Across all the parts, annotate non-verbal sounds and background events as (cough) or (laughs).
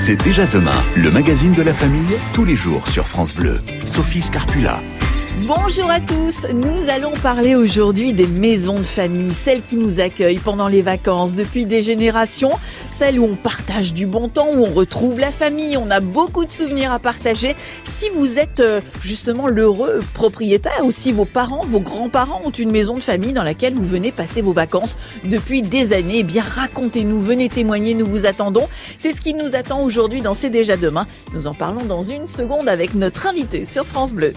C'est déjà demain, le magazine de la famille, tous les jours sur France Bleu. Sophie Scarpula. Bonjour à tous, nous allons parler aujourd'hui des maisons de famille, celles qui nous accueillent pendant les vacances depuis des générations, celles où on partage du bon temps, où on retrouve la famille, on a beaucoup de souvenirs à partager. Si vous êtes euh, justement l'heureux propriétaire ou si vos parents, vos grands-parents ont une maison de famille dans laquelle vous venez passer vos vacances depuis des années, eh bien racontez-nous, venez témoigner, nous vous attendons. C'est ce qui nous attend aujourd'hui dans C'est déjà demain. Nous en parlons dans une seconde avec notre invité sur France Bleu.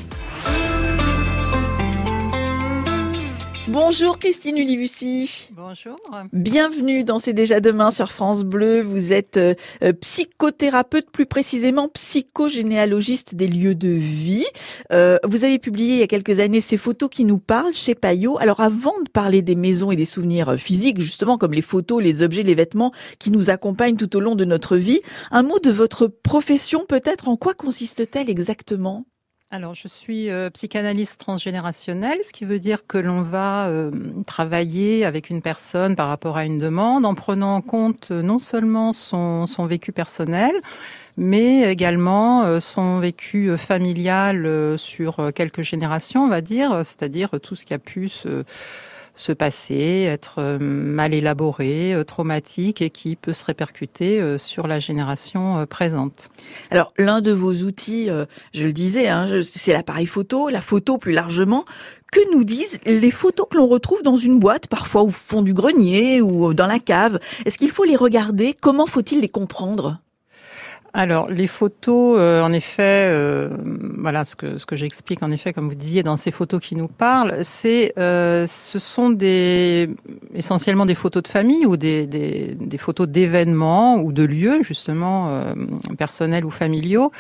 Bonjour Christine Ulivucci. Bonjour. Bienvenue dans C'est déjà demain sur France Bleu. Vous êtes euh, euh, psychothérapeute, plus précisément psychogénéalogiste des lieux de vie. Euh, vous avez publié il y a quelques années ces photos qui nous parlent chez Payot. Alors avant de parler des maisons et des souvenirs physiques, justement comme les photos, les objets, les vêtements qui nous accompagnent tout au long de notre vie, un mot de votre profession peut-être? En quoi consiste-t-elle exactement? Alors, je suis euh, psychanalyste transgénérationnelle, ce qui veut dire que l'on va euh, travailler avec une personne par rapport à une demande en prenant en compte euh, non seulement son, son vécu personnel, mais également son vécu familial sur quelques générations, on va dire, c'est-à-dire tout ce qui a pu se se passer, être euh, mal élaboré, euh, traumatique et qui peut se répercuter euh, sur la génération présente. Alors l'un de vos outils, je le disais, hein, c'est l'appareil photo, la photo plus largement. Que nous disent les photos que l'on retrouve dans une boîte, parfois au fond du grenier ou dans la cave? Est-ce qu'il faut les regarder? Comment faut-il les comprendre? Alors les photos, euh, en effet, euh, voilà ce que ce que j'explique en effet, comme vous disiez dans ces photos qui nous parlent, c'est euh, ce sont des essentiellement des photos de famille ou des des, des photos d'événements ou de lieux justement personnels ou familiaux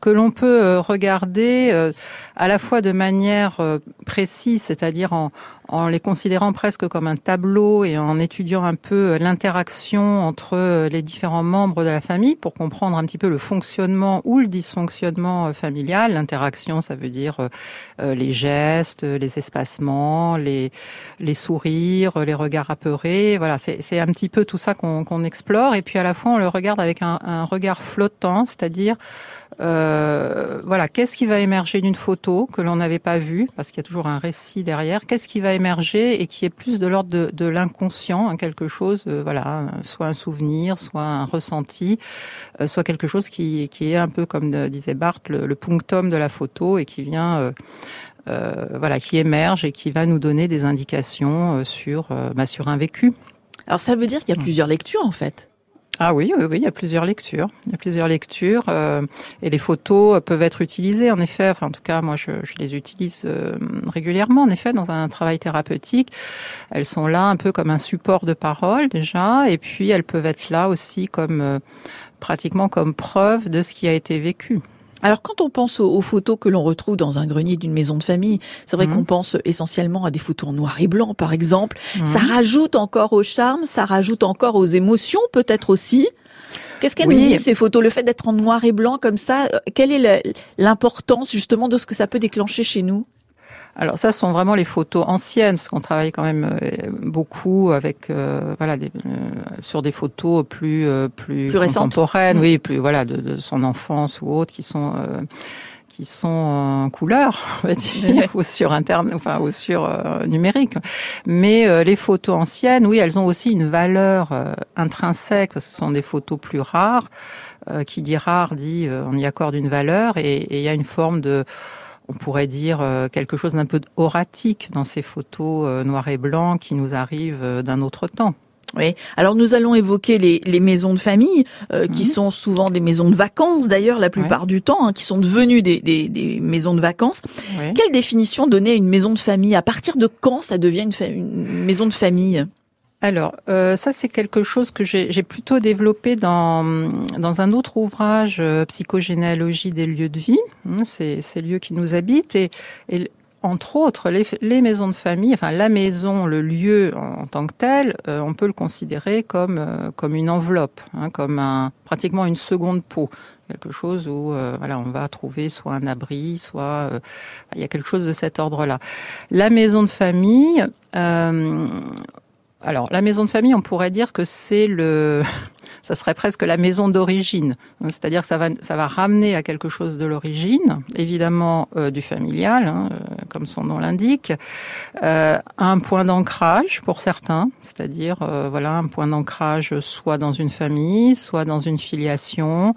que l'on peut regarder à la fois de manière précise, c'est-à-dire en en les considérant presque comme un tableau et en étudiant un peu euh, l'interaction entre euh, les différents membres de la famille pour comprendre un petit peu le fonctionnement ou le dysfonctionnement euh, familial. L'interaction, ça veut dire les gestes, les espacements, les, les sourires, les regards apeurés. Voilà, c'est un petit peu tout ça qu'on explore. Et puis à la fois, on le regarde avec un, un regard flottant, c'est-à-dire euh, voilà, qu'est-ce qui va émerger d'une photo que l'on n'avait pas vue, parce qu'il y a toujours un récit derrière. Qu'est-ce qui va émerger et qui est plus de l'ordre de, l'inconscient, hein, quelque chose, euh, voilà, soit un souvenir, soit un ressenti, euh, soit quelque chose qui, est un peu comme disait Barthes, le, punctum de la photo et qui vient. voilà, qui émerge et qui va nous donner des indications sur, bah, sur un vécu. Alors ça veut dire qu'il y a plusieurs lectures en fait. Ah oui, oui, oui, il y a plusieurs lectures. Il y a plusieurs lectures euh, et les photos peuvent être utilisées en effet. Enfin, en tout cas, moi, je, je les utilise euh, régulièrement en effet dans un travail thérapeutique. Elles sont là un peu comme un support de parole déjà, et puis elles peuvent être là aussi comme euh, pratiquement comme preuve de ce qui a été vécu. Alors quand on pense aux, photos que l'on retrouve dans un grenier d'une maison de famille, c'est vrai mhm. qu'on pense essentiellement à des photos en noir et blanc par exemple. Mhm. Ça rajoute encore au charme, ça rajoute encore aux émotions peut-être aussi. Qu'est-ce qu'elle nous dit ces photos? Le fait d'être en noir et blanc comme ça, euh, quelle est l'importance justement de ce que ça peut déclencher chez nous? Alors ça, ce sont vraiment les photos anciennes, parce qu'on travaille quand même euh, beaucoup avec euh, voilà des, euh, sur des photos plus plus, plus contemporaines, oui, plus voilà de, de, son enfance ou autres qui sont qui sont en couleur, (laughs) on va dire, ou sur interne, enfin ou sur numérique. Mais les photos anciennes, oui, elles ont aussi une valeur intrinsèque parce que ce sont des photos plus rares. qui dit rare dit on y accorde une valeur et il y a une forme de on pourrait dire euh, quelque chose d'un peu oratique dans ces photos euh, noir et blanc qui nous arrivent euh, d'un autre temps. Oui. Alors nous allons évoquer les, maisons de famille, qui mhm. sont souvent des maisons de vacances d'ailleurs la plupart du temps, hein, qui sont devenues des, maisons de vacances. Quelle définition donner à une maison de famille? À partir de quand ça devient une maison de famille? Alors, euh, ça c'est quelque chose que j'ai plutôt développé dans, dans un autre ouvrage, euh, Psychogénéalogie des lieux de vie, hein, ces, lieux qui nous habitent. Et, entre autres, les, maisons de famille, enfin la maison, le lieu en, tant que tel, euh, on peut le considérer comme, comme une enveloppe, hein, comme un, pratiquement une seconde peau quelque chose où voilà on va trouver soit un abri, soit il y a quelque chose de cet ordre-là. La maison de famille, alors, la maison de famille, on pourrait dire que c'est le, (laughs) ça serait presque la maison d'origine. C'est-à-dire que ça va, ça va ramener à quelque chose de l'origine, évidemment euh, du familial, hein, euh, comme son nom l'indique, euh, un point d'ancrage pour certains, c'est-à-dire voilà un point d'ancrage soit dans une famille, soit dans une filiation,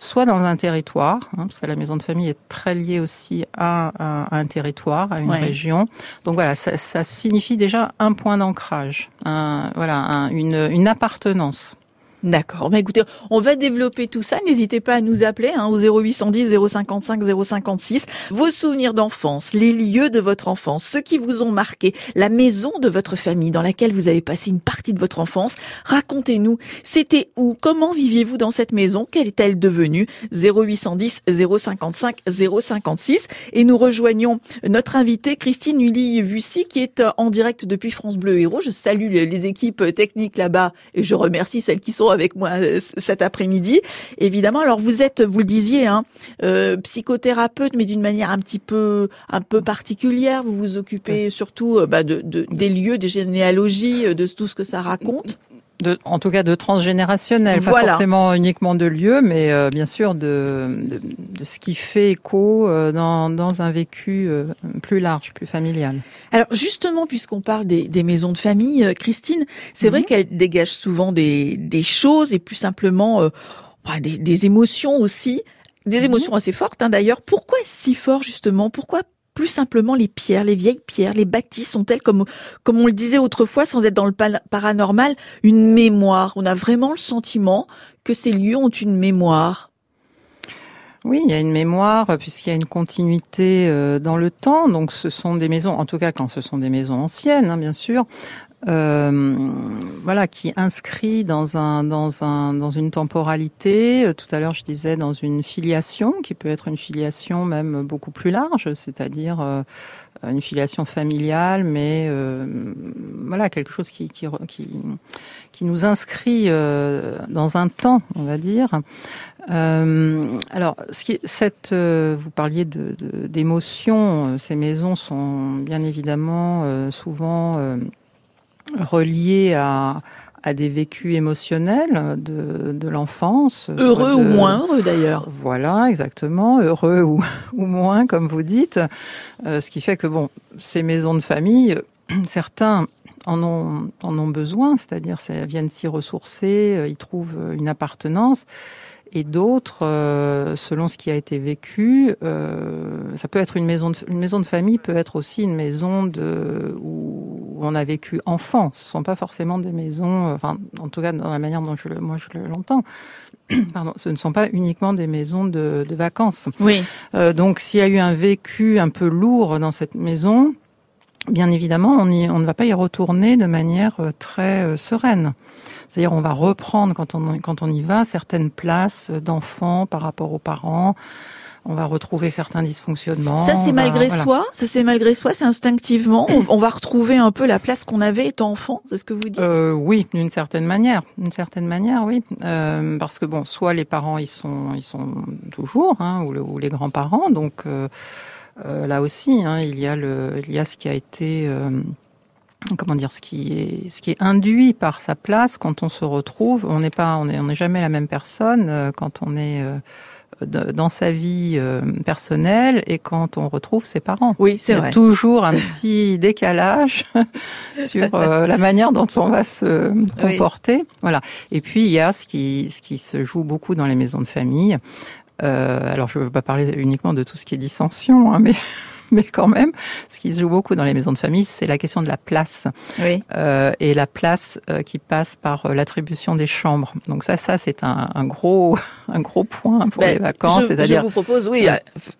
soit dans un territoire, hein, parce que la maison de famille est très liée aussi à, un territoire, à une région. Donc voilà, ça, ça, signifie déjà un point d'ancrage, un, voilà, une, une appartenance. D'accord. Mais écoutez, on va développer tout ça. N'hésitez pas à nous appeler hein, au 0810 055 056. Vos souvenirs d'enfance, les lieux de votre enfance, ceux qui vous ont marqué, la maison de votre famille dans laquelle vous avez passé une partie de votre enfance. Racontez-nous, c'était où? Comment viviez-vous dans cette maison? Quelle est-elle devenue? 0810 055 056. Et nous rejoignons notre invitée Christine Uli Vussy qui est en direct depuis France Bleu Héros. Je salue les équipes techniques là-bas et je remercie celles qui sont avec moi euh, cet après-midi. Évidemment, alors vous êtes, vous le disiez, hein, euh, psychothérapeute, mais d'une manière un petit peu, un peu particulière. Vous vous occupez surtout euh, bah, de, de, des lieux, des généalogies, de tout ce que ça raconte en tout cas de transgénérationnel, pas forcément uniquement de lieu, mais euh, bien sûr de, de, ce qui fait écho euh, dans, dans, un vécu euh, plus large, plus familial. Alors justement, puisqu'on parle des, des, maisons de famille, Christine, c'est vrai mhm. qu'elles dégagent souvent des, des, choses et plus simplement bah, des, des, émotions aussi, des mhm. émotions assez fortes hein, d'ailleurs. Pourquoi si fort justement? Pourquoi plus simplement les pierres, les vieilles pierres, les bâtisses sont-elles, comme, comme on le disait autrefois, sans être dans le paranormal, une mémoire On a vraiment le sentiment que ces lieux ont une mémoire. Oui, il y a une mémoire puisqu'il y a une continuité euh, dans le temps. Donc, ce sont des maisons, en tout cas quand ce sont des maisons anciennes, hein, bien sûr, euh, voilà, qui inscrit dans un dans un dans une temporalité. Euh, tout à l'heure, je disais dans une filiation qui peut être une filiation même beaucoup plus large, c'est-à-dire euh, une filiation familiale, mais voilà quelque chose qui qui qui, nous inscrit dans un temps, on va dire. alors, cette, vous parliez de, d'émotions. Ces maisons sont bien évidemment souvent reliés à, à des vécus émotionnels de, de l'enfance. Heureux ou moins heureux d'ailleurs. Voilà, exactement, heureux ou, (laughs) ou moins, comme vous dites. Euh, ce qui fait que, bon, ces maisons de famille, (clears throat) certains en ont, en ont besoin, c'est-à-dire viennent s'y ressourcer, euh, ils trouvent une appartenance et d'autres, euh, selon ce qui a été vécu, euh, ça peut être une maison, de, une maison de famille, peut être aussi une maison de, où on a vécu enfant. Ce ne sont pas forcément des maisons, euh, enfin, en tout cas dans la manière dont je le, moi je l'entends. (clears throat) Pardon, ce ne sont pas uniquement des maisons de, de vacances. Oui. Euh, donc, s'il y a eu un vécu un peu lourd dans cette maison, bien évidemment, on, y, on ne va pas y retourner de manière très sereine. C'est-à-dire on va reprendre quand on, quand on y va certaines places d'enfants par rapport aux parents. On va retrouver certains dysfonctionnements. Ça c'est malgré soi? Ça c'est malgré soi. C'est instinctivement? On, va retrouver un peu la place qu'on avait étant enfant. C'est ce que vous dites? Euh, Oui, d'une certaine manière. D'une certaine manière, oui. Euh, parce que bon, soit les parents ils sont ils sont toujours, hein, ou, ou, les grands-parents. Donc euh, euh là aussi, hein, il y a le il y a ce qui a été euh, comment dire, ce qui est, ce qui est induit par sa place quand on se retrouve. On n'est pas, on n'est on est jamais la même personne euh, quand on est euh, dans sa vie euh, personnelle et quand on retrouve ses parents. Oui, c'est vrai. toujours un petit (laughs) décalage (laughs) sur la manière dont on va se comporter. Voilà. Et puis il y a ce qui, ce qui se joue beaucoup dans les maisons de famille. alors je ne veux pas parler uniquement de tout ce qui est dissension, hein, mais (laughs) (laughs) mais quand même, ce qui se joue beaucoup dans les maisons de famille, c'est la question de la place. Oui. Euh, et la place euh, qui passe par euh, l'attribution des chambres. Donc ça, ça c'est un, un, gros, (laughs) un gros point pour ben, les vacances. Je, je vous propose, oui,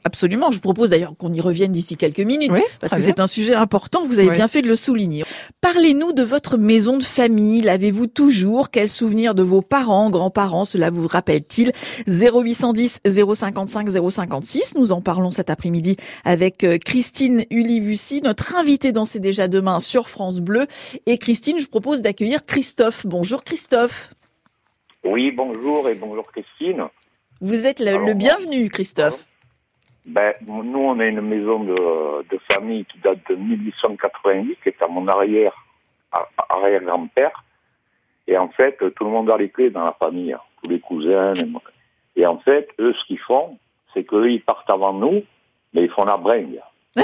absolument. Je vous propose d'ailleurs qu'on y revienne d'ici quelques minutes, parce que c'est un sujet important. Vous avez bien fait de le souligner. Parlez-nous de votre maison de famille. L'avez-vous toujours? Quels souvenirs de vos parents, grands-parents? Cela vous rappelle-t-il? 0810 055 056. Nous en parlons cet après-midi avec Christine Ulivussi, notre invitée dans C'est déjà demain sur France Bleu. Et Christine, je propose d'accueillir Christophe. Bonjour Christophe. Oui, bonjour et bonjour Christine. Vous êtes le, bienvenu Christophe. Ben, nous, on a une maison de, de, famille qui date de 1888, qui est à mon arrière, arrière-grand-père. Et en fait, tout le monde a les clés dans la famille, hein, tous les cousins. Et, et en fait, eux, ce qu'ils font, c'est qu'eux, ils partent avant nous, mais ils font la bringue. (laughs)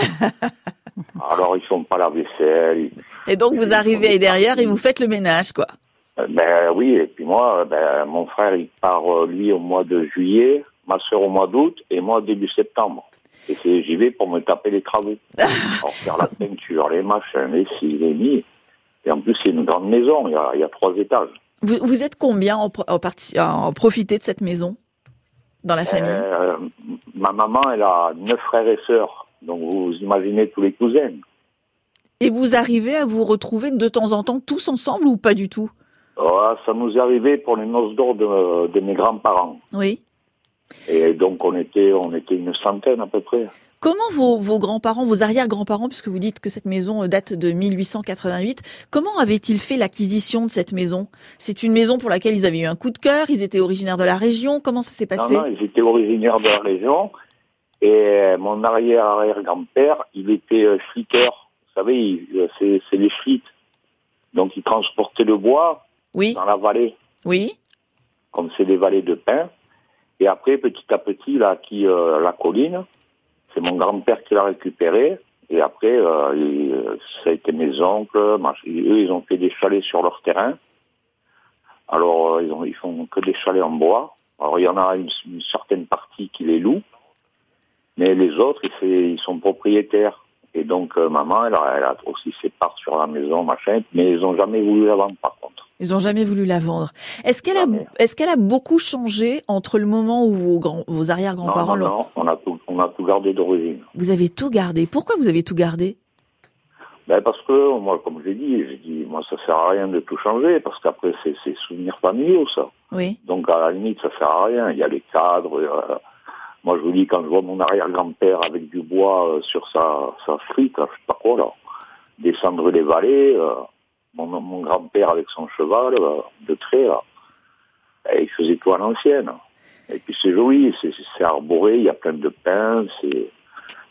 Alors, ils font pas la vaisselle. Et donc vous arrivez derrière et vous faites le ménage, quoi. Euh, Ben oui, et puis moi, ben, mon frère, il part, euh, lui, au mois de juillet, ma soeur au mois d'août, et moi, début septembre. Et j'y vais pour me taper les travaux. (laughs) Alors, faire la peinture, les machins, les ci, les mi. Et en plus, c'est une grande maison, il y a, il y a trois étages. Vous, vous êtes combien en, en, profiter de cette maison dans la famille? Euh, ma maman, elle a neuf frères et sœurs. Donc, vous imaginez tous les cousins. Et vous arrivez à vous retrouver de temps en temps tous ensemble ou pas du tout? Ouais, ça nous est arrivé pour les noces d'or de, de mes grands-parents. Oui. Et donc, on était, on était une centaine à peu près. Comment vos, vos grands-parents, vos arrière-grands-parents, puisque vous dites que cette maison euh, date de 1888, comment avaient-ils fait l'acquisition de cette maison? C'est une maison pour laquelle ils avaient eu un coup de cœur, ils étaient originaires de la région, comment ça s'est passé? Non, non, ils étaient originaires de la région. Et mon arrière-arrière-grand-père, il était euh, schlitteur. Vous savez, euh, c'est c'est les schlittes. Donc, il transportait le bois Oui, dans la vallée, oui. comme c'est des vallées de pin. Et après, petit à petit, là, qui euh, la colline, c'est mon grand-père qui l'a récupéré. Et après, euh, il- euh, ça a été mes oncles. Eux, ils ont fait des chalets sur leur terrain. Alors, euh, ils, ont, ils font que des chalets en bois. Alors, il y en a une, une certaine partie qui les loue. Mais les autres, ils, sont propriétaires. Et donc, euh, maman, elle a, elle a aussi ses parts sur la maison, machin. Mais ils n'ont jamais voulu la vendre, par contre. Ils ont jamais voulu la vendre. Est-ce qu'elle a, est-ce qu'elle a beaucoup changé entre le moment où vos, grands, vos Non, arrière-grands-parents non, l'ont... non, on a tout, on a tout gardé d'origine. Vous avez tout gardé. Pourquoi vous avez tout gardé? Ben parce que moi, comme j'ai dit, j'ai dit, moi ça sert à rien de tout changer parce qu'après c'est c'est souvenirs familiaux ça. Oui. Donc à la limite ça sert à rien. Il y a les cadres. Moi je vous dis quand je vois mon arrière-grand-père avec du bois euh, sur sa sa frite, là, je sais pas quoi là, descendre les vallées. euh, mon, grand-père avec son cheval euh, de trait là, ben, il faisait tout à l'ancienne. Et puis c'est joli, c'est arboré, il y a plein de pins, c'est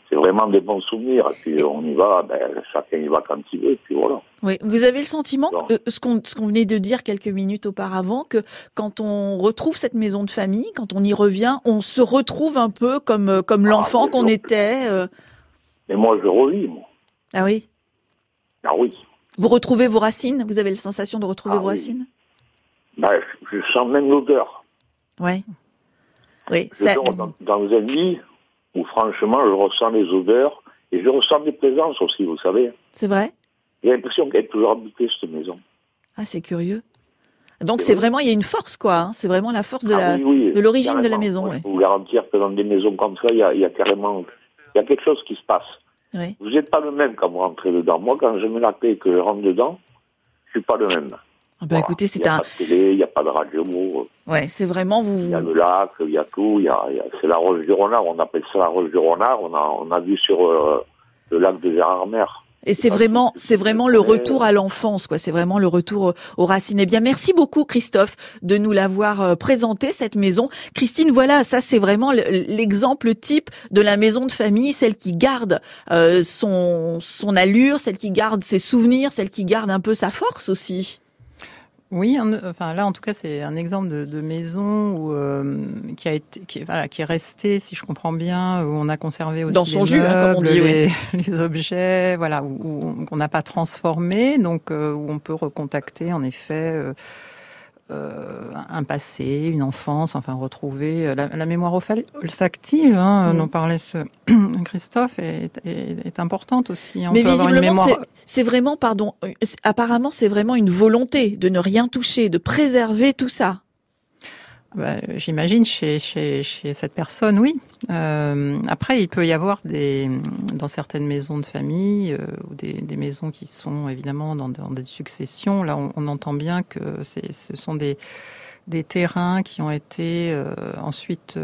c'est vraiment des bons souvenirs. Et puis on y va, ben, chacun y va quand il veut, et puis voilà. Oui, vous avez le sentiment, que, euh, ce qu'on venait de dire quelques minutes auparavant, que quand on retrouve cette maison de famille, quand on y revient, on se retrouve un peu comme euh, comme Ah, l'enfant qu'on était. euh. Mais moi, je revis, moi. Ah oui? Ah oui. Vous retrouvez vos racines? Vous avez la sensation de retrouver Ah vos oui. racines? Ben, je je sens même l'odeur. Ouais. Oui. Ça, dans, dans un lit où, franchement, je ressens les odeurs et je ressens des présences aussi, vous savez. c'est vrai? J'ai l'impression qu'elle est toujours habitée, cette maison. Ah, c'est curieux. Donc C'est c'est vrai. vraiment il y a une force quoi. hein. C'est vraiment la force de Ah la. oui, oui, de l'origine de la maison. Je peux vous garantir que dans des maisons comme ça, il y a, il y a carrément il y a quelque chose qui se passe. Oui. Vous n'êtes pas le même quand vous rentrez dedans. Moi, quand je mets la clé et que je rentre dedans, je suis pas le même. Ah bah Voilà. écoutez, Il c'est n'y a un. pas de télé, il n'y a pas de radio. Ouais, c'est vraiment vous. Il y a le lac, il y a tout. Il y a, il a- c'est la roche du renard. On appelle ça la roche du renard. On a, on a vu sur euh, le lac de Gérardmer. Et c'est vraiment, c'est vraiment le retour à l'enfance, quoi. C'est vraiment le retour aux racines. Eh bien, merci beaucoup, Christophe, de nous l'avoir euh, présenté, cette maison. Christine, voilà, ça, c'est vraiment le- l'exemple type de la maison de famille, celle qui garde euh, son, son allure, celle qui garde ses souvenirs, celle qui garde un peu sa force aussi. Oui, enfin là en tout cas c'est un exemple de, de maison où, euh, qui a été, qui, est- voilà, qui est resté, si je comprends bien, où on a conservé aussi Dans son les jus, hein, comme on dit, les, (laughs) les objets, voilà, où, où- qu'on n'a pas transformé, donc euh, où on peut recontacter en effet euh, euh, un passé, une enfance, enfin retrouver euh, la, la mémoire olfa- olfactive, hein, Mm. dont parlait ce (clears throat) Christophe, est, est, est importante aussi. On Mais peut visiblement, mémoire c'est- vraiment, pardon, euh, apparemment, c'est vraiment une volonté de ne rien toucher, de préserver tout ça. Bah, J'imagine chez, chez, chez cette personne, oui. Euh, après, il peut y avoir des, dans certaines maisons de famille euh, ou des, des maisons qui sont évidemment dans, dans des successions. Là, on, on entend bien que ce sont des, des terrains qui ont été euh, ensuite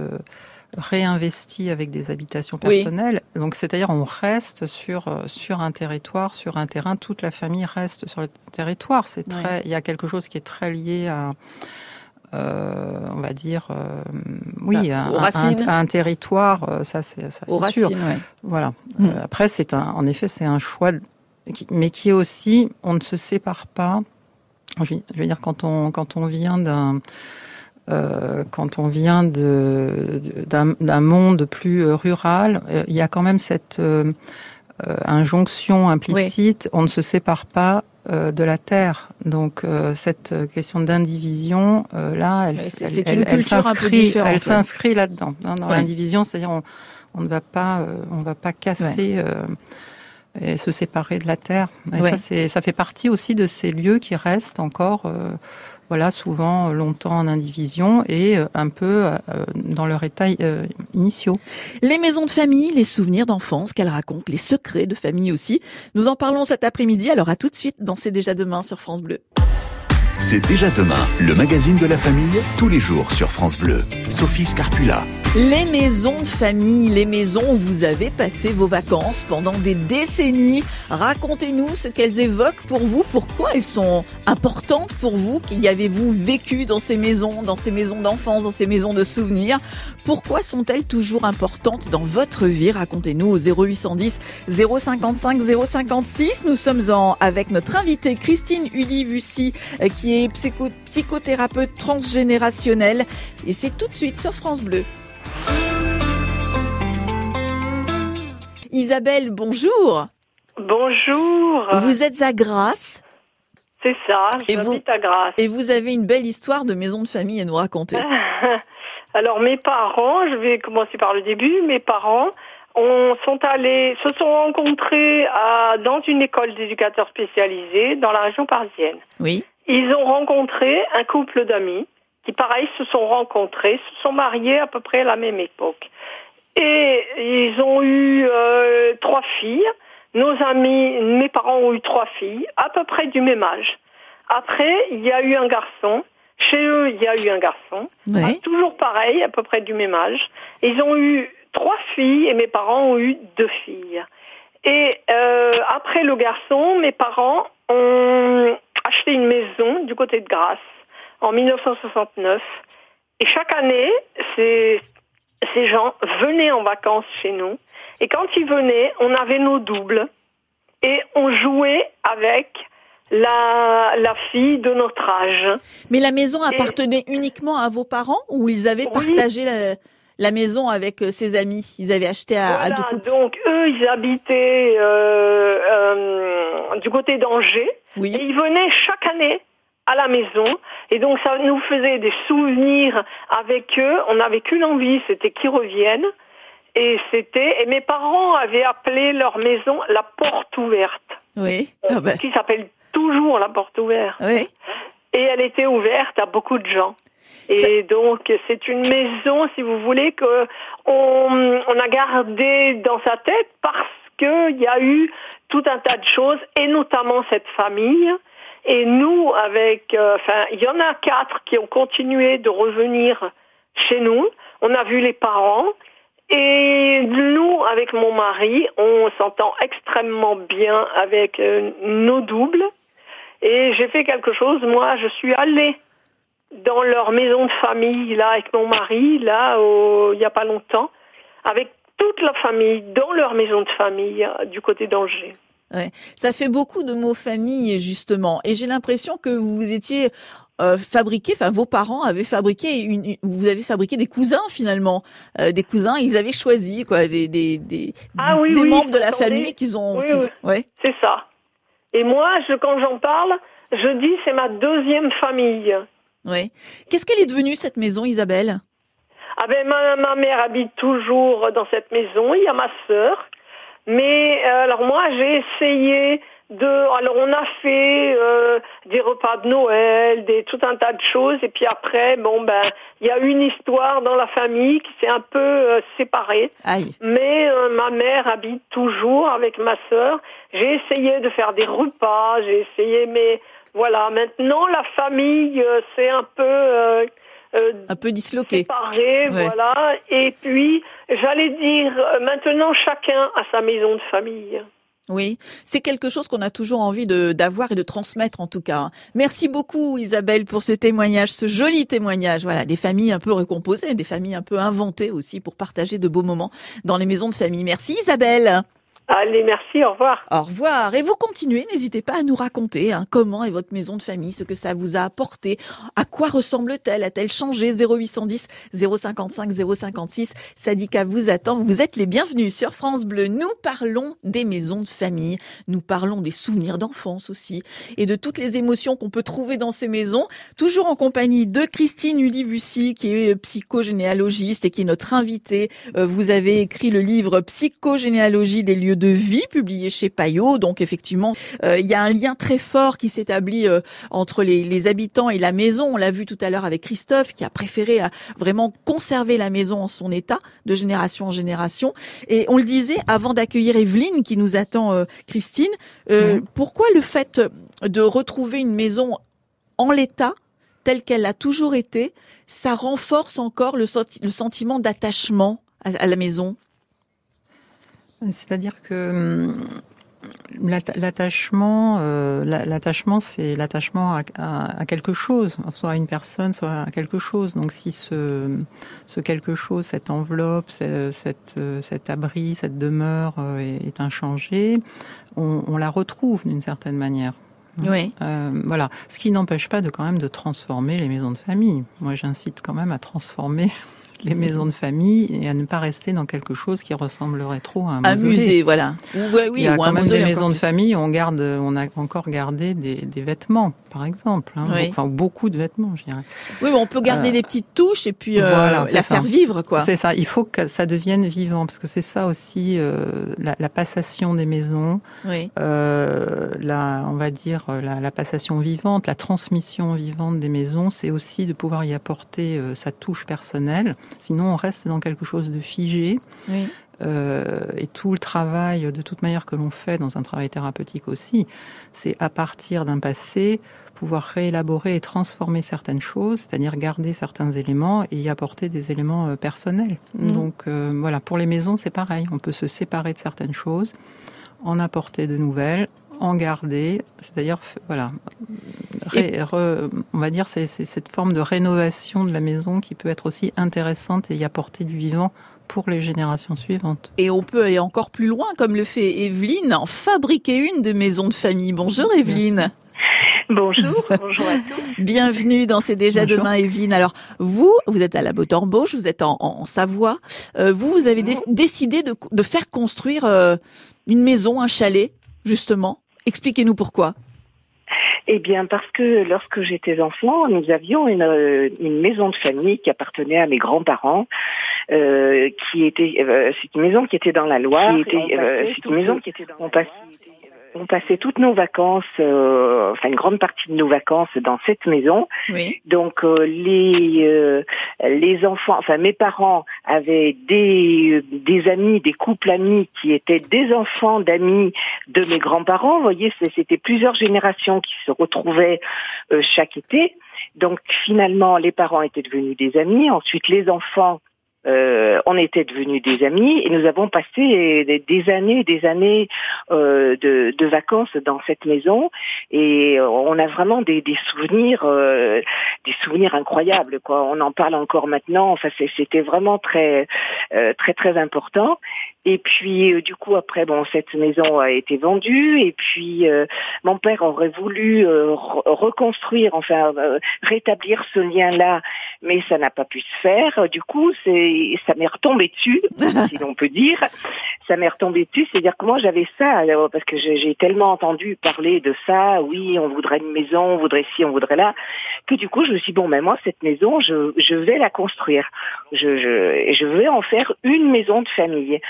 réinvestis avec des habitations Oui. personnelles. Donc, c'est-à-dire, on reste sur sur un territoire, sur un terrain. Toute la famille reste sur le territoire. C'est Ouais. très. Il y a quelque chose qui est très lié à on va dire, euh, oui, Bah, un, un- un territoire, euh, ça c'est sûr. ouais. Voilà. Mm. Euh, après, c'est un, en effet, c'est un choix, mais qui est aussi, on ne se sépare pas Je veux dire, quand on, quand on vient d'un euh, quand on vient d'un monde plus euh, rural, euh, il y a quand même cette injonction implicite, on ne se sépare pas de la terre. Donc cette question d'indivision, là, elle, c'est une culture un peu différente. Elle s'inscrit là-dedans, hein, dans l'indivision, c'est-à-dire on, on, ne va pas, on va pas casser. et se séparer de la terre. Et ça, ça fait partie aussi de ces lieux qui restent encore voilà, souvent euh, longtemps en indivision et euh, un peu euh, dans leur état initiaux. Les maisons de famille, les souvenirs d'enfance qu'elles racontent, les secrets de famille aussi. Nous en parlons cet après-midi, alors à tout de suite dans C'est déjà demain sur France Bleu. C'est déjà demain, le magazine de la famille, tous les jours sur France Bleu. Sophie Scarpula. Les maisons de famille, les maisons où vous avez passé vos vacances pendant des décennies. Racontez-nous ce qu'elles évoquent pour vous, pourquoi elles sont importantes pour vous, qu'y avez-vous vécu dans ces maisons, dans ces maisons d'enfance, dans ces maisons de souvenirs? Pourquoi sont-elles toujours importantes dans votre vie? Racontez-nous au 0810 055 056. Nous sommes en, avec notre invitée Christine Uli-Vussy psychothérapeute transgénérationnelle. Et c'est tout de suite sur France Bleu. Isabelle, bonjour. Bonjour. Vous êtes à Grasse. C'est ça, j'habite à Grasse. Et vous avez une belle histoire de maison de famille à nous raconter. (laughs) Alors mes parents, je vais commencer par le début, mes parents on sont allés, se sont rencontrés à, dans une école d'éducateurs spécialisés dans la région parisienne. Oui. Ils ont rencontré un couple d'amis qui, pareil, se sont rencontrés, se sont mariés à peu près à la même époque. Et ils ont eu euh, trois filles. Nos amis, mes parents ont eu trois filles, à peu près du même âge. Après, il y a eu un garçon. Chez eux, il y a eu un garçon. Toujours pareil, à peu près du même âge. Ils ont eu trois filles et mes parents ont eu deux filles. Et euh, après le garçon, mes parents ont acheté une maison du côté de Grasse en 1969. Et chaque année, ces, ces gens venaient en vacances chez nous. Et quand ils venaient, on avait nos doubles. Et on jouait avec la, la fille de notre âge. Mais la maison appartenait uniquement à vos parents ou ils avaient partagé la, la maison avec euh, ses amis. Ils avaient acheté à, à deux. Donc eux, ils habitaient euh, euh, du côté d'Angers. Oui. Et ils venaient chaque année à la maison. Et donc ça nous faisait des souvenirs avec eux. On n'avait qu'une envie, c'était qu'ils reviennent. Et c'était et mes parents avaient appelé leur maison la porte ouverte. Oui. Ah ben. Qui s'appelle toujours la porte ouverte. Oui. Et elle était ouverte à beaucoup de gens. Et donc c'est une maison, si vous voulez, que on, on a gardé dans sa tête parce qu'il y a eu tout un tas de choses, et notamment cette famille. Et nous, avec, euh, enfin, il y en a quatre qui ont continué de revenir chez nous. On a vu les parents. Et nous, avec mon mari, on s'entend extrêmement bien avec euh, nos doubles. Et j'ai fait quelque chose, moi, je suis allée dans leur maison de famille, là, avec mon mari, là, il n'y a pas longtemps, avec toute la famille, dans leur maison de famille, euh, du côté d'Angers. Ouais. Ça fait beaucoup de mots famille, justement. Et j'ai l'impression que vous étiez euh, fabriqué, enfin vos parents avaient fabriqué, une, vous avez fabriqué des cousins finalement, euh, des cousins, ils avaient choisi quoi, des des des, ah, oui, des oui, membres de la famille qu'ils ont. Oui. Ouais. C'est ça. Et moi, je, quand j'en parle, je dis c'est ma deuxième famille. Oui. Qu'est-ce qu'elle est devenue cette maison, Isabelle? Ah ben ma, ma, mère habite toujours dans cette maison. Il y a ma sœur. Mais euh, alors moi j'ai essayé de. Alors on a fait euh, des repas de Noël, des tout un tas de choses. Et puis après, bon ben il y a une histoire dans la famille qui s'est un peu euh, séparée. Aïe. Mais euh, ma mère habite toujours avec ma sœur. J'ai essayé de faire des repas. J'ai essayé mais voilà, maintenant la famille, euh, c'est un peu euh, euh, un peu disloqué, séparé, voilà. Et puis, j'allais dire, maintenant chacun a sa maison de famille. Oui, c'est quelque chose qu'on a toujours envie d'avoir et de transmettre en tout cas. Merci beaucoup Isabelle pour ce témoignage, ce joli témoignage. Voilà, des familles un peu recomposées, des familles un peu inventées aussi pour partager de beaux moments dans les maisons de famille. Merci Isabelle. Allez, merci, au revoir. Au revoir. Et vous continuez, n'hésitez pas à nous raconter hein, comment est votre maison de famille, ce que ça vous a apporté, à quoi ressemble-t-elle, a-t-elle changé 0810 055 056. Sadika vous attend, vous êtes les bienvenus sur France Bleu. Nous parlons des maisons de famille, nous parlons des souvenirs d'enfance aussi, et de toutes les émotions qu'on peut trouver dans ces maisons, toujours en compagnie de Christine Ulivussy, qui est psychogénéalogiste et qui est notre invitée. Euh, vous avez écrit le livre Psychogénéalogie des lieux de vie, publié chez Payot. Donc effectivement, euh, il y a un lien très fort qui s'établit euh, entre les, les, habitants et la maison. On l'a vu tout à l'heure avec Christophe, qui a préféré à vraiment conserver la maison en son état, de génération en génération. Et on le disait avant d'accueillir Evelyne, qui nous attend, euh, Christine. Mmh. Pourquoi le fait de retrouver une maison en l'état telle qu'elle a toujours été, ça renforce encore le, le sentiment d'attachement à, à la maison? C'est-à-dire que hum, l'attachement, euh, l'attachement, c'est l'attachement à, quelque chose, soit à une personne, soit à quelque chose. Donc, si ce, ce quelque chose, cette enveloppe, cette, cet abri, cette demeure euh, est, inchangé, on, la retrouve d'une certaine manière. Oui. Euh, voilà. Ce qui n'empêche pas de quand même de transformer les maisons de famille. Moi, j'incite quand même à transformer les maisons de famille et à ne pas rester dans quelque chose qui ressemblerait trop à un, musée. voilà. oui, oui, Il y a quand même des maisons de famille où on garde, on a encore gardé des, des vêtements, par exemple. Hein. Enfin, beaucoup de vêtements, je dirais. Oui, mais on peut garder euh, des petites touches et puis euh, la faire vivre, quoi. C'est ça. Il faut que ça devienne vivant parce que c'est ça aussi euh, la, la, passation des maisons. Oui. Euh, la, on va dire la, la, passation vivante, la transmission vivante des maisons, c'est aussi de pouvoir y apporter sa touche personnelle. Sinon, on reste dans quelque chose de figé. Euh, et tout le travail, de toute manière, que l'on fait dans un travail thérapeutique aussi, c'est à partir d'un passé pouvoir réélaborer et transformer certaines choses, c'est-à-dire garder certains éléments et y apporter des éléments euh, personnels. Mmh. Donc euh, voilà, pour les maisons, c'est pareil. On peut se séparer de certaines choses, en apporter de nouvelles, en garder, c'est-à-dire voilà, on va dire c'est cette forme de rénovation de la maison qui peut être aussi intéressante et y apporter du vivant pour les générations suivantes. Et on peut aller encore plus loin, comme le fait Evelyne, en fabriquer une de maison de famille. Bonjour Evelyne. Bonjour, bonjour à tous. (laughs) Bienvenue dans C'est déjà demain, Evelyne. Alors, vous, vous êtes à la botte embauche, vous êtes en, Savoie. Euh, vous, vous avez décidé de, faire construire euh, une maison, un chalet, justement. Expliquez-nous pourquoi. Eh bien, parce que lorsque j'étais enfant, nous avions une, euh, une, maison de famille qui appartenait à mes grands-parents, euh, qui était, euh, c'est une maison qui était dans la Loire. c'est une maison qui était dans. On on passait toutes nos vacances, euh, enfin une grande partie de nos vacances dans cette maison. Oui. Donc euh, les euh, les enfants, enfin mes parents avaient des des amis, des couples amis qui étaient des enfants d'amis de mes grands-parents. Vous voyez, c'était plusieurs générations qui se retrouvaient chaque été. Donc finalement, les parents étaient devenus des amis. Ensuite, les enfants euh, on était devenus des amis et nous avons passé des, années et des années euh, de, vacances dans cette maison et on a vraiment des, souvenirs euh, des souvenirs incroyables quoi. On en parle encore maintenant. Enfin c'était vraiment très très très important. Et puis du coup après bon cette maison a été vendue et puis mon père aurait voulu reconstruire enfin rétablir ce lien là mais ça n'a pas pu se faire. Du coup c'est ça m'est retombé dessus, (laughs) si l'on peut dire. Ça m'est retombé dessus, c'est-à-dire que moi j'avais ça, euh, parce que j'ai tellement entendu parler de ça, oui, on voudrait une maison, on voudrait ci, on voudrait là, que du coup je me suis dit, bon, mais moi cette maison, je, je vais la construire. Je, je, je vais en faire une maison de famille.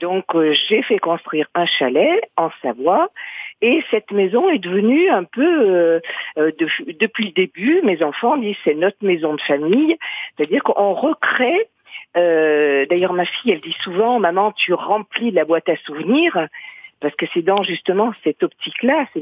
Donc euh, j'ai fait construire un chalet en Savoie. Et cette maison est devenue un peu, euh, depuis le début, mes enfants disent c'est notre maison de famille, c'est-à-dire qu'on recrée euh, d'ailleurs, ma fille, elle dit souvent, maman, tu remplis la boîte à souvenirs parce que c'est dans justement cette optique-là, c'est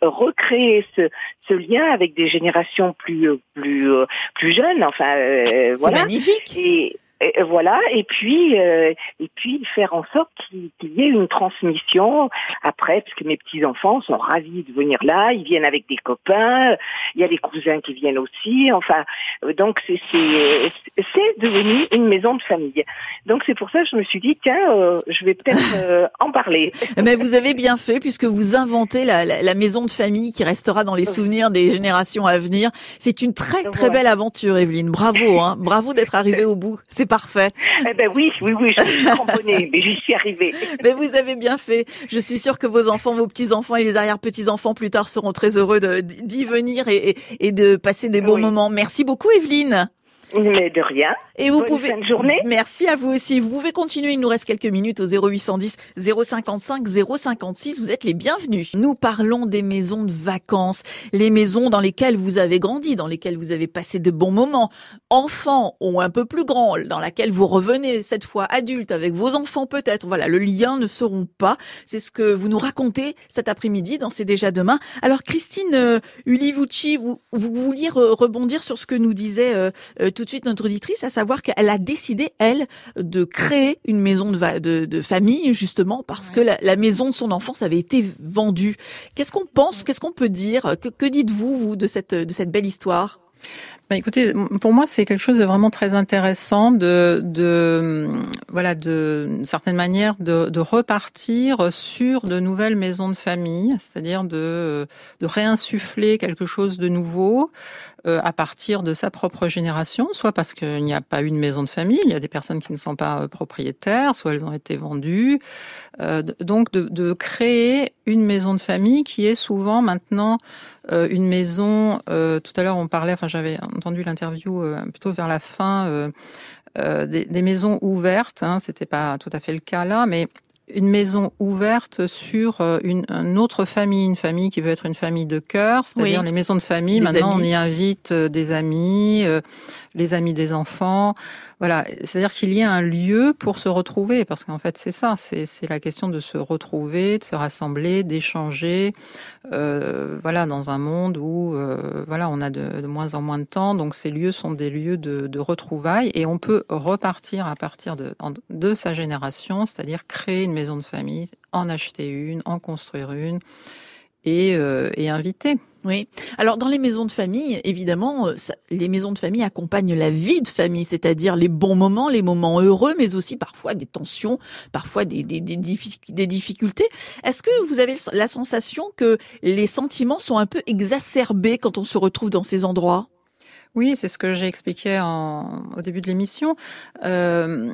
recréer ce, ce, lien avec des générations plus plus plus jeunes. Enfin, euh, voilà. magnifique. Et Et voilà, et puis euh, et puis faire en sorte qu'il y ait une transmission après, parce que mes petits enfants sont ravis de venir là, ils viennent avec des copains, il y a les cousins qui viennent aussi, enfin donc c'est c'est devenu une maison de famille. Donc c'est pour ça que je me suis dit tiens, euh, je vais peut-être (laughs) euh, en parler. Mais vous avez bien fait puisque vous inventez la, la, la, maison de famille qui restera dans les souvenirs des générations à venir. C'est une très très belle aventure, Evelyne. Bravo, hein. bravo d'être arrivée au bout. C'est parfait. Eh ben oui, oui, oui, je suis cramponnée, (laughs) mais j'y suis arrivée. Mais vous avez bien fait. Je suis sûre que vos enfants, vos petits-enfants et les arrière-petits-enfants plus tard seront très heureux d'y venir et, et, de passer des bons moments. Merci beaucoup, Evelyne. Mais de rien. Et vous pouvez. Fin de journée. Merci à vous aussi. Vous pouvez continuer. Il nous reste quelques minutes au 0810 055 056. Vous êtes les bienvenus. Nous parlons des maisons de vacances, les maisons dans lesquelles vous avez grandi, dans lesquelles vous avez passé de bons moments, enfants ou un peu plus grands, dans laquelle vous revenez cette fois adulte avec vos enfants peut-être. Voilà, le lien ne seront pas. C'est ce que vous nous racontez cet après-midi dans C'est déjà demain. Alors Christine euh, Ulivucci, vous, vous vouliez rebondir sur ce que nous disait euh, euh, tout de suite notre auditrice, à savoir qu'elle a décidé, elle, de créer une maison de, de, de famille, justement, parce que la, la, maison de son enfance avait été vendue. Qu'est-ce qu'on pense Qu'est-ce qu'on peut dire? Que, que dites-vous, vous, de cette, de cette belle histoire? Bah, écoutez, pour moi, c'est quelque chose de vraiment très intéressant de, de voilà, de certaine manière, de, de, repartir sur de nouvelles maisons de famille, c'est-à-dire de, de réinsuffler quelque chose de nouveau, à partir de sa propre génération, soit parce qu'il n'y a pas eu de maison de famille, il y a des personnes qui ne sont pas euh, propriétaires, soit elles ont été vendues. Euh, donc de, créer une maison de famille qui est souvent maintenant une maison. tout à l'heure on parlait, enfin j'avais entendu l'interview plutôt vers la fin. Des, des, maisons ouvertes, hein, c'était pas tout à fait le cas là, mais une maison ouverte sur euh, une, autre famille, une famille qui veut être une famille de cœur, c'est-à-dire les maisons de famille. Maintenant, on y invite euh, des amis, euh, les amis des enfants. Voilà, c'est-à-dire qu'il y a un lieu pour se retrouver, parce qu'en fait c'est ça, c'est la question de se retrouver, de se rassembler, d'échanger, euh, voilà, dans un monde où euh, voilà, on a de, moins en moins de temps, donc ces lieux sont des lieux de, de retrouvailles et on peut repartir à partir de, sa génération, c'est-à-dire créer une maison de famille, en acheter une, en construire une et, euh, et inviter. Oui. Alors dans les maisons de famille, évidemment, euh, les maisons de famille accompagnent la vie de famille, c'est-à-dire les bons moments, les moments heureux, mais aussi parfois des tensions, parfois des, des, difficultés. Est-ce que vous avez la sensation que les sentiments sont un peu exacerbés quand on se retrouve dans ces endroits? Oui, c'est ce que j'ai expliqué au début de l'émission. Euh,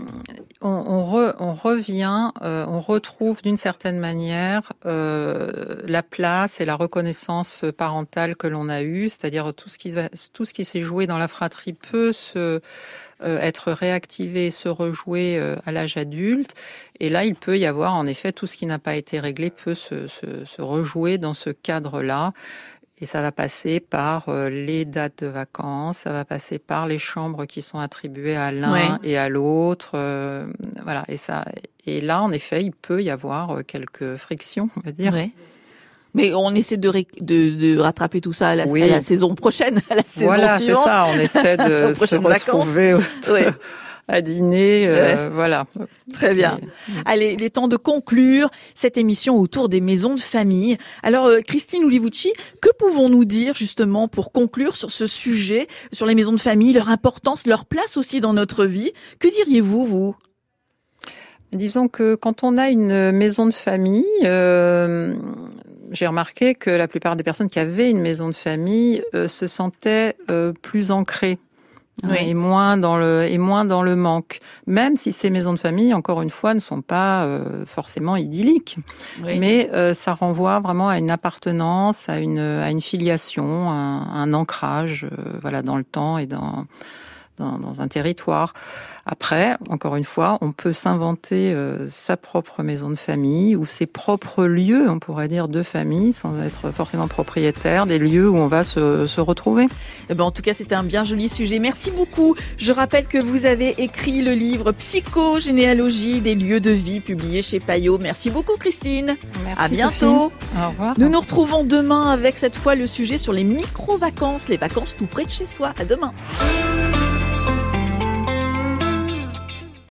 on, on, re, on, revient, euh, on retrouve d'une certaine manière euh, la place et la reconnaissance parentale que l'on a eue, c'est-à-dire tout ce qui qui s'est joué dans la fratrie peut se être réactivé, se rejouer à l'âge adulte. Et là, il peut y avoir en effet tout ce qui n'a pas été réglé peut se rejouer dans ce cadre-là. Et ça va passer par euh, les dates de vacances, ça va passer par les chambres qui sont attribuées à l'un et à l'autre. Euh, voilà. Et ça, et là, en effet, il peut y avoir euh, quelques frictions, on va dire. Mais on essaie de, de, de, rattraper tout ça à la, à la, saison prochaine, (laughs) à la saison voilà, suivante. Voilà, c'est ça. On essaie de (laughs) se retrouver. (laughs) À dîner, euh, voilà. Très bien. Allez, il est temps de conclure cette émission autour des maisons de famille. Alors, euh, Christine Ulivucci, que pouvons-nous dire justement pour conclure sur ce sujet, sur les maisons de famille, leur importance, leur place aussi dans notre vie? Que diriez-vous, vous? Disons que quand on a une maison de famille, euh, j'ai remarqué que la plupart des personnes qui avaient une maison de famille euh, se sentaient euh, plus ancrées oui. et moins dans le et moins dans le manque. Même si ces maisons de famille, encore une fois, ne sont pas euh, forcément idylliques, oui. mais euh, ça renvoie vraiment à une appartenance, à une à une filiation, un, un ancrage, euh, voilà, dans le temps et dans dans, dans un territoire. Après, encore une fois, on peut s'inventer euh, sa propre maison de famille ou ses propres lieux, on pourrait dire, de famille, sans être forcément propriétaire, des lieux où on va se, se retrouver. Eh ben, en tout cas, c'était un bien joli sujet. Merci beaucoup. Je rappelle que vous avez écrit le livre Psychogénéalogie des lieux de vie, publié chez Payot. Merci beaucoup, Christine. Merci, à bientôt. Sophie. Au revoir. Nous nous retrouvons demain avec cette fois le sujet sur les micro-vacances, les vacances tout près de chez soi. À demain.